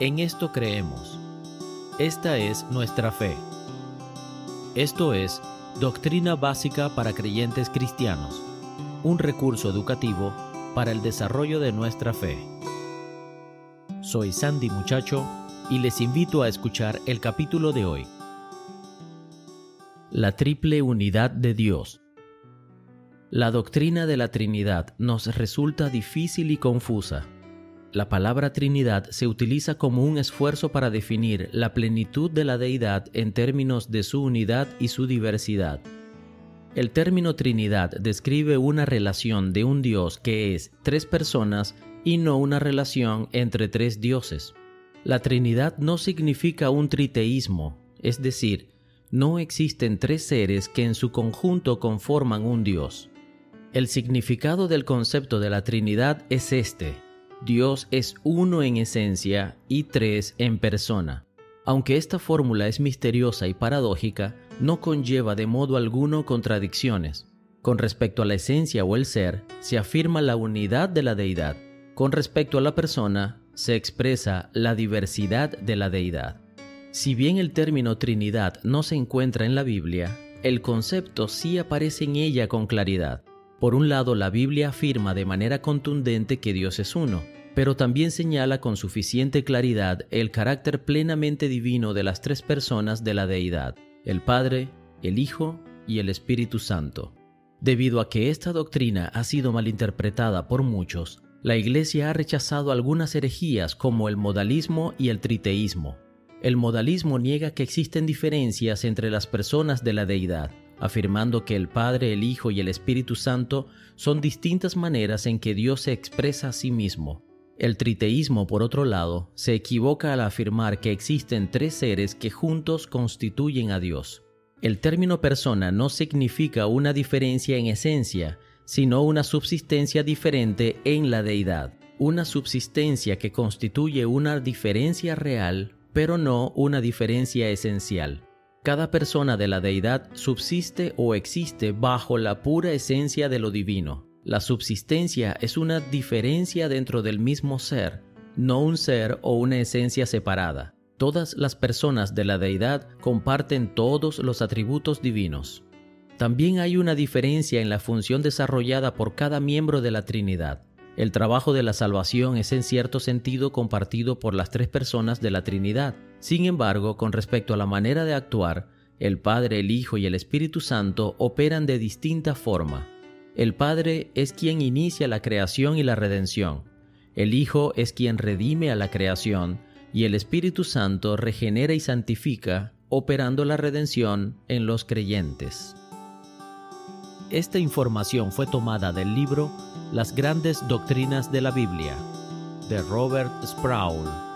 En esto creemos. Esta es nuestra fe. Esto es Doctrina Básica para Creyentes Cristianos, un recurso educativo para el desarrollo de nuestra fe. Soy Sandy Muchacho y les invito a escuchar el capítulo de hoy. La triple unidad de Dios. La doctrina de la Trinidad nos resulta difícil y confusa. La palabra Trinidad se utiliza como un esfuerzo para definir la plenitud de la deidad en términos de su unidad y su diversidad. El término Trinidad describe una relación de un Dios que es tres personas y no una relación entre tres dioses. La Trinidad no significa un triteísmo, es decir, no existen tres seres que en su conjunto conforman un Dios. El significado del concepto de la Trinidad es este. Dios es uno en esencia y tres en persona. Aunque esta fórmula es misteriosa y paradójica, no conlleva de modo alguno contradicciones. Con respecto a la esencia o el ser, se afirma la unidad de la deidad. Con respecto a la persona, se expresa la diversidad de la deidad. Si bien el término Trinidad no se encuentra en la Biblia, el concepto sí aparece en ella con claridad. Por un lado, la Biblia afirma de manera contundente que Dios es uno, pero también señala con suficiente claridad el carácter plenamente divino de las tres personas de la deidad, el Padre, el Hijo y el Espíritu Santo. Debido a que esta doctrina ha sido malinterpretada por muchos, la Iglesia ha rechazado algunas herejías como el modalismo y el triteísmo. El modalismo niega que existen diferencias entre las personas de la deidad, afirmando que el Padre, el Hijo y el Espíritu Santo son distintas maneras en que Dios se expresa a sí mismo. El triteísmo, por otro lado, se equivoca al afirmar que existen tres seres que juntos constituyen a Dios. El término persona no significa una diferencia en esencia, sino una subsistencia diferente en la deidad, una subsistencia que constituye una diferencia real, pero no una diferencia esencial. Cada persona de la deidad subsiste o existe bajo la pura esencia de lo divino. La subsistencia es una diferencia dentro del mismo ser, no un ser o una esencia separada. Todas las personas de la deidad comparten todos los atributos divinos. También hay una diferencia en la función desarrollada por cada miembro de la Trinidad. El trabajo de la salvación es en cierto sentido compartido por las tres personas de la Trinidad. Sin embargo, con respecto a la manera de actuar, el Padre, el Hijo y el Espíritu Santo operan de distinta forma. El Padre es quien inicia la creación y la redención. El Hijo es quien redime a la creación y el Espíritu Santo regenera y santifica, operando la redención en los creyentes. Esta información fue tomada del libro Las grandes doctrinas de la Biblia, de Robert Sproul.